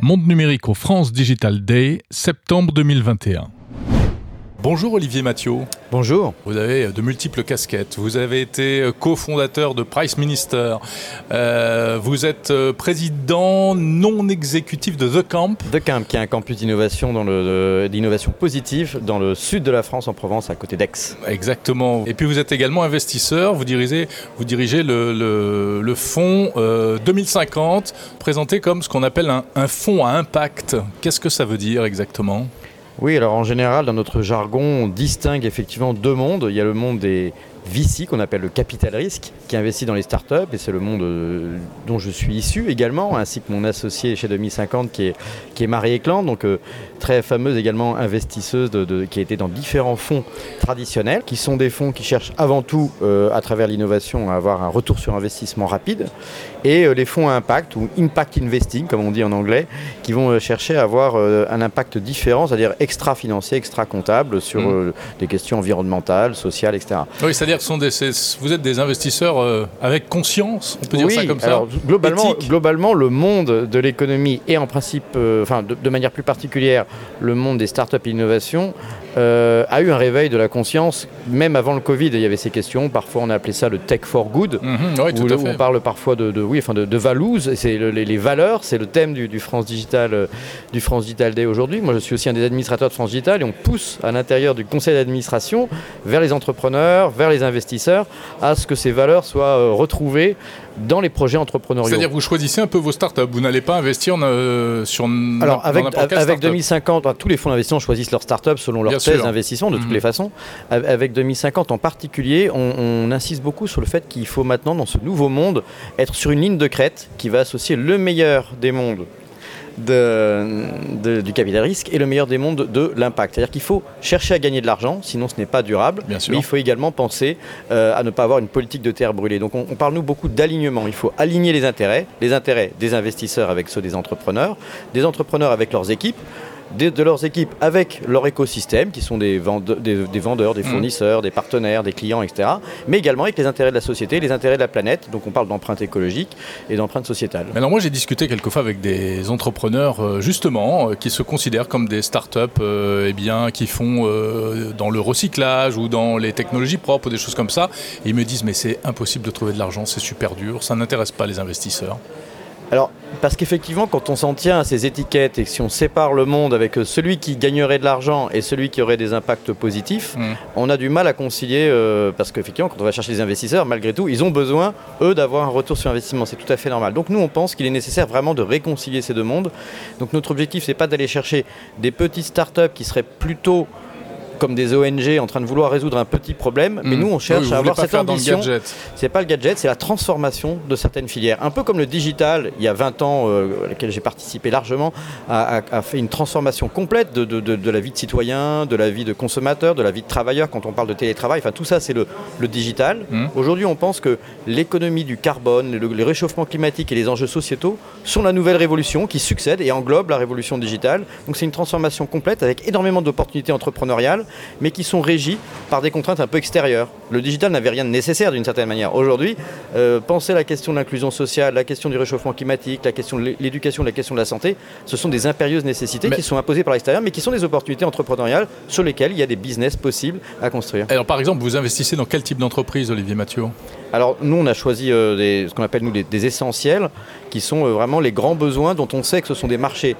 Monde numérique au France Digital Day, septembre 2021. Bonjour Olivier Mathieu. Bonjour. Vous avez de multiples casquettes. Vous avez été cofondateur de Price Minister. Euh, vous êtes euh, président non exécutif de The Camp. The Camp, qui est un campus d'innovation d'innovation positive dans le sud de la France, en Provence, à côté d'Aix. Exactement. Et puis vous êtes également investisseur. Vous dirigez, vous dirigez le, le, fonds 2050, euh, présenté comme ce qu'on appelle un, un fonds à impact. Qu'est-ce que ça veut dire exactement? Oui, alors en général, dans notre jargon, on distingue effectivement deux mondes. Il y a le monde des VC, qu'on appelle le capital risque, qui investit dans les startups, et c'est le monde euh, dont je suis issu également, ainsi que mon associé chez 2050, qui est, qui est Marie Ecland, donc euh, très fameuse également investisseuse qui a été dans différents fonds traditionnels, qui sont des fonds qui cherchent avant tout, euh, à travers l'innovation, à avoir un retour sur investissement rapide, et les fonds à impact, ou impact investing, comme on dit en anglais, qui vont chercher à avoir un impact différent, c'est-à-dire extra-financier, extra-comptable, sur mmh. des questions environnementales, sociales, etc. Oui, c'est-à-dire que vous êtes des investisseurs euh, avec conscience, on peut dire ça comme ça globalement, globalement, le monde de l'économie et en principe, euh, enfin de, manière plus particulière, le monde des startups et innovation euh, a eu un réveil de la conscience, même avant le Covid. Il y avait ces questions. Parfois, on a appelé ça le tech for good. Mhm, où, on parle parfois de, oui, enfin de, de C'est les, valeurs, c'est le thème du, France Digital, du France Digital Day aujourd'hui. Moi, je suis aussi un des administrateurs de France Digital et on pousse à l'intérieur du conseil d'administration vers les entrepreneurs, vers les investisseurs à ce que ces valeurs soient euh, retrouvées dans les projets entrepreneuriaux. C'est-à-dire que vous choisissez un peu vos startups, vous n'allez pas investir euh, sur Alors avec, avec 2050, tous les fonds d'investissement choisissent leurs startups selon leur thèse d'investissement de toutes mhm. les façons. Avec 2050 en particulier, on, insiste beaucoup sur le fait qu'il faut maintenant dans ce nouveau monde être sur une ligne de crête qui va associer le meilleur des mondes de, du capital risque et le meilleur des mondes de l'impact. C'est-à-dire qu'il faut chercher à gagner de l'argent, sinon ce n'est pas durable. Bien mais il faut également penser euh, à ne pas avoir une politique de terre brûlée. Donc on, on parle nous beaucoup d'alignement. Il faut aligner les intérêts, les intérêts des investisseurs avec ceux des entrepreneurs, des entrepreneurs avec leurs équipes de, leurs équipes avec leur écosystème, qui sont des, des, vendeurs, des mm. fournisseurs, des partenaires, des clients, etc. Mais également avec les intérêts de la société, les intérêts de la planète. Donc on parle d'empreinte écologique et d'empreinte sociétale. alors moi j'ai discuté quelquefois avec des entrepreneurs euh, justement euh, qui se considèrent comme des startups euh, eh bien, qui font dans le recyclage ou dans les technologies propres ou des choses comme ça. Et ils me disent mais c'est impossible de trouver de l'argent, c'est super dur, ça n'intéresse pas les investisseurs. Alors, parce qu'effectivement, quand on s'en tient à ces étiquettes et que si on sépare le monde avec euh, celui qui gagnerait de l'argent et celui qui aurait des impacts positifs, mm. on a du mal à concilier, euh, parce qu'effectivement, quand on va chercher des investisseurs, malgré tout, ils ont besoin, eux, d'avoir un retour sur investissement. C'est tout à fait normal. Donc nous, on pense qu'il est nécessaire vraiment de réconcilier ces deux mondes. Donc notre objectif, c'est pas d'aller chercher des petites startups qui seraient plutôt comme des ONG en train de vouloir résoudre un petit problème, mais hmm. nous on cherche à avoir cette ambition. C'est pas le gadget, c'est la transformation de certaines filières. Un peu comme le digital, il y a 20 ans, euh, à laquelle j'ai participé largement, a, fait une transformation complète de, la vie de citoyen, de la vie de consommateur, de la vie de travailleur. Quand on parle de télétravail, enfin tout ça c'est le, digital. Hmm. Aujourd'hui, on pense que l'économie du carbone, le, réchauffement climatique et les enjeux sociétaux sont la nouvelle révolution qui succède et englobe la révolution digitale. Donc c'est une transformation complète avec énormément d'opportunités entrepreneuriales mais qui sont régis par des contraintes un peu extérieures. Le digital n'avait rien de nécessaire d'une certaine manière. Aujourd'hui, euh, penser la question de l'inclusion sociale, la question du réchauffement climatique, la question de l'éducation, la question de la santé, ce sont des impérieuses nécessités qui sont imposées par l'extérieur, mais qui sont des opportunités entrepreneuriales sur lesquelles il y a des business possibles à construire. Alors par exemple, vous investissez dans quel type d'entreprise, Olivier Mathieu? Alors nous, on a choisi euh, ce qu'on appelle nous des, essentiels, qui sont euh, vraiment les grands besoins dont on sait que ce sont des marchés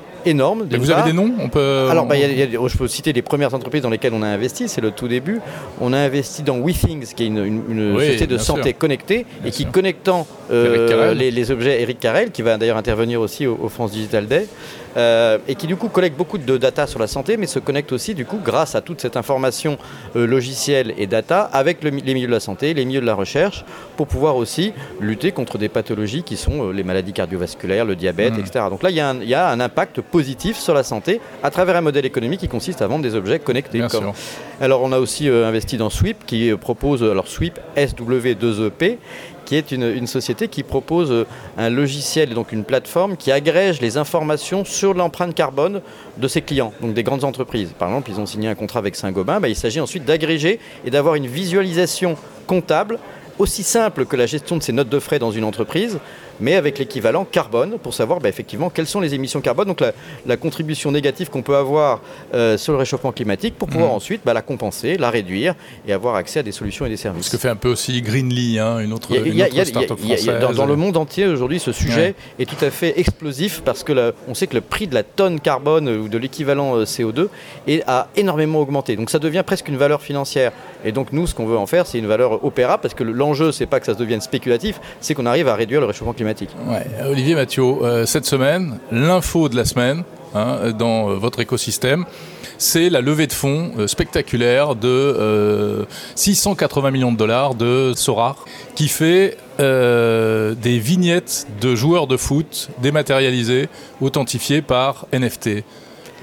Et vous avez des noms on peut... Alors bah, je peux citer les premières entreprises dans lesquelles on a investi, c'est le tout début. On a investi dans WeThings, qui est une, société de santé connectée et qui connectant euh, les, objets, Eric Carrel, qui va d'ailleurs intervenir aussi au, France Digital Day, et qui du coup collecte beaucoup de data sur la santé, mais se connecte aussi du coup grâce à toute cette information logicielle et data avec les milieux de la santé, les milieux de la recherche, pour pouvoir aussi lutter contre des pathologies qui sont euh, les maladies cardiovasculaires, le diabète, mmh. etc. Donc là, il y, a un, impact positif sur la santé à travers un modèle économique qui consiste à vendre des objets connectés. Alors on a aussi euh, investi dans Sweep qui propose, alors Sweep SW2EP, qui est une, société qui propose euh, un logiciel, donc une plateforme qui agrège les informations sur l'empreinte carbone de ses clients, donc des grandes entreprises. Par exemple, ils ont signé un contrat avec Saint-Gobain, bah, il s'agit ensuite d'agréger et d'avoir une visualisation comptable aussi simple que la gestion de ses notes de frais dans une entreprise, mais avec l'équivalent carbone pour savoir bah, effectivement quelles sont les émissions carbone, donc la, contribution négative qu'on peut avoir euh, sur le réchauffement climatique pour pouvoir mmh. ensuite bah, la compenser, la réduire et avoir accès à des solutions et des services. Ce que fait un peu aussi Greenly, hein, une autre, start-up française. Dans, le monde entier aujourd'hui, ce sujet est tout à fait explosif parce que on sait que le prix de la tonne carbone ou de l'équivalent euh, CO2 est, a énormément augmenté. Donc ça devient presque une valeur financière. Et donc nous, ce qu'on veut en faire, c'est une valeur opérable parce que l'enjeu, c'est pas que ça devienne spéculatif, c'est qu'on arrive à réduire le réchauffement climatique. Olivier Mathieu, euh, cette semaine, l'info de la semaine hein, dans euh, votre écosystème, c'est la levée de fonds euh, spectaculaire de 680 millions de dollars de Sorar, qui fait des vignettes de joueurs de foot dématérialisées, authentifiées par NFT.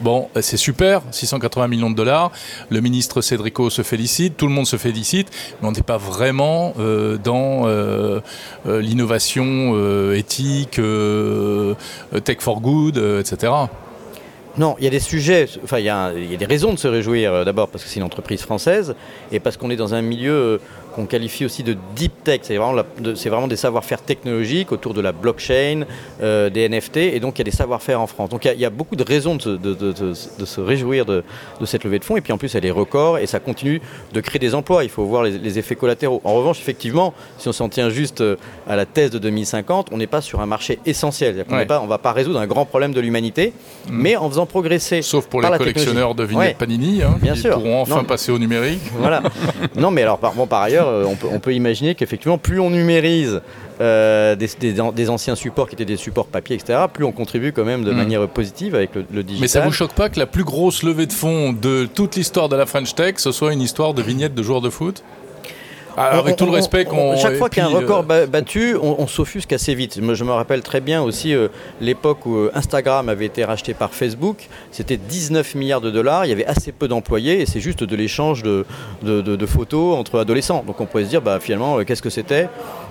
Bon, euh, c'est super, 680 millions de dollars. Le ministre Cédrico se félicite, tout le monde se félicite, mais on n'est pas vraiment euh, dans euh, l'innovation éthique, tech for good, etc. Non, il y a des sujets, enfin il y, a, il y a des raisons de se réjouir. D'abord parce que c'est une entreprise française et parce qu'on est dans un milieu qu'on qualifie aussi de deep tech. C'est vraiment, vraiment, des savoir-faire technologiques autour de la blockchain, euh, des NFT, et donc il y a des savoir-faire en France. Donc il y, a, beaucoup de raisons de, se réjouir de, cette levée de fonds, et puis en plus elle est record, et ça continue de créer des emplois. Il faut voir les, effets collatéraux. En revanche, effectivement, si on s'en tient juste euh, à la thèse de 2050, on n'est pas sur un marché essentiel. On ne va pas résoudre un grand problème de l'humanité, mm. mais en faisant progresser. Sauf pour les collectionneurs de vignettes Panini, hein, qui pourront enfin passer au numérique. Voilà. non, mais alors, par, bon, par ailleurs, euh, on, peut, imaginer qu'effectivement, plus on numérise euh, des, anciens supports qui étaient des supports papier, etc., plus on contribue quand même de hmm. manière positive avec le, le, digital. Mais ça vous choque pas que la plus grosse levée de fonds de toute l'histoire de la French Tech, ce soit une histoire de vignettes de joueurs de foot? Alors, avec tout le respect qu'on. Chaque fois qu'il y a un record euh, battu, on, s'offusque assez vite. Je me rappelle très bien aussi euh, l'époque où euh, Instagram avait été racheté par Facebook. C'était 19 milliards de dollars. Il y avait assez peu d'employés et c'est juste de l'échange de, de, photos entre adolescents. Donc on pourrait se dire, bah, finalement, qu'est-ce que c'était?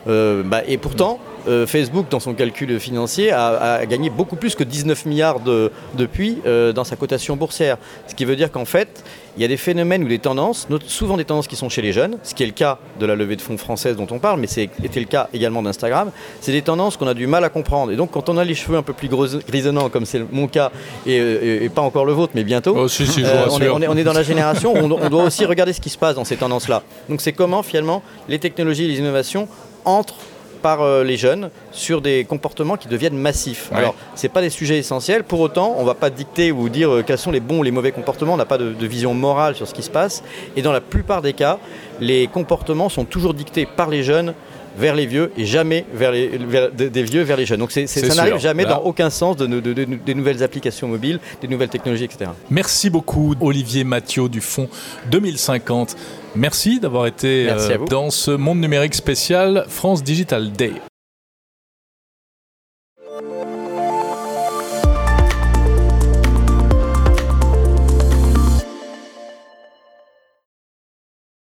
Bah, Et pourtant. Facebook, dans son calcul financier, a, gagné beaucoup plus que 19 milliards depuis dans sa cotation boursière. Ce qui veut dire qu'en fait, il y a des phénomènes ou des tendances, souvent des tendances qui sont chez les jeunes, ce qui est le cas de la levée de fonds française dont on parle, mais c'était le cas également d'Instagram. C'est des tendances qu'on a du mal à comprendre. Et donc, quand on a les cheveux un peu plus grisonnants, comme c'est mon cas, et, pas encore le vôtre, mais bientôt, oh, euh, on, est, dans la génération où on, doit aussi regarder ce qui se passe dans ces tendances-là. Donc, c'est comment finalement les technologies et les innovations entrent par euh, les jeunes sur des comportements qui deviennent massifs. Alors, ce pas des sujets essentiels. Pour autant, on ne va pas dicter ou dire euh, quels sont les bons ou les mauvais comportements. On n'a pas de, vision morale sur ce qui se passe. Et dans la plupart des cas, les comportements sont toujours dictés par les jeunes vers les vieux et jamais vers les, des vieux vers les jeunes. Donc ça n'arrive jamais dans aucun sens de, des nouvelles applications mobiles, des nouvelles technologies, etc. Merci beaucoup Olivier Mathieu du Fonds 2050. Merci d'avoir été euh, dans ce monde numérique spécial France Digital Day.